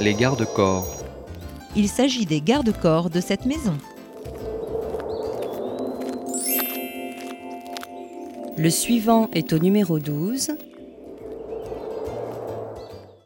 Les gardes-corps. Il s'agit des gardes-corps de cette maison. Le suivant est au numéro 12.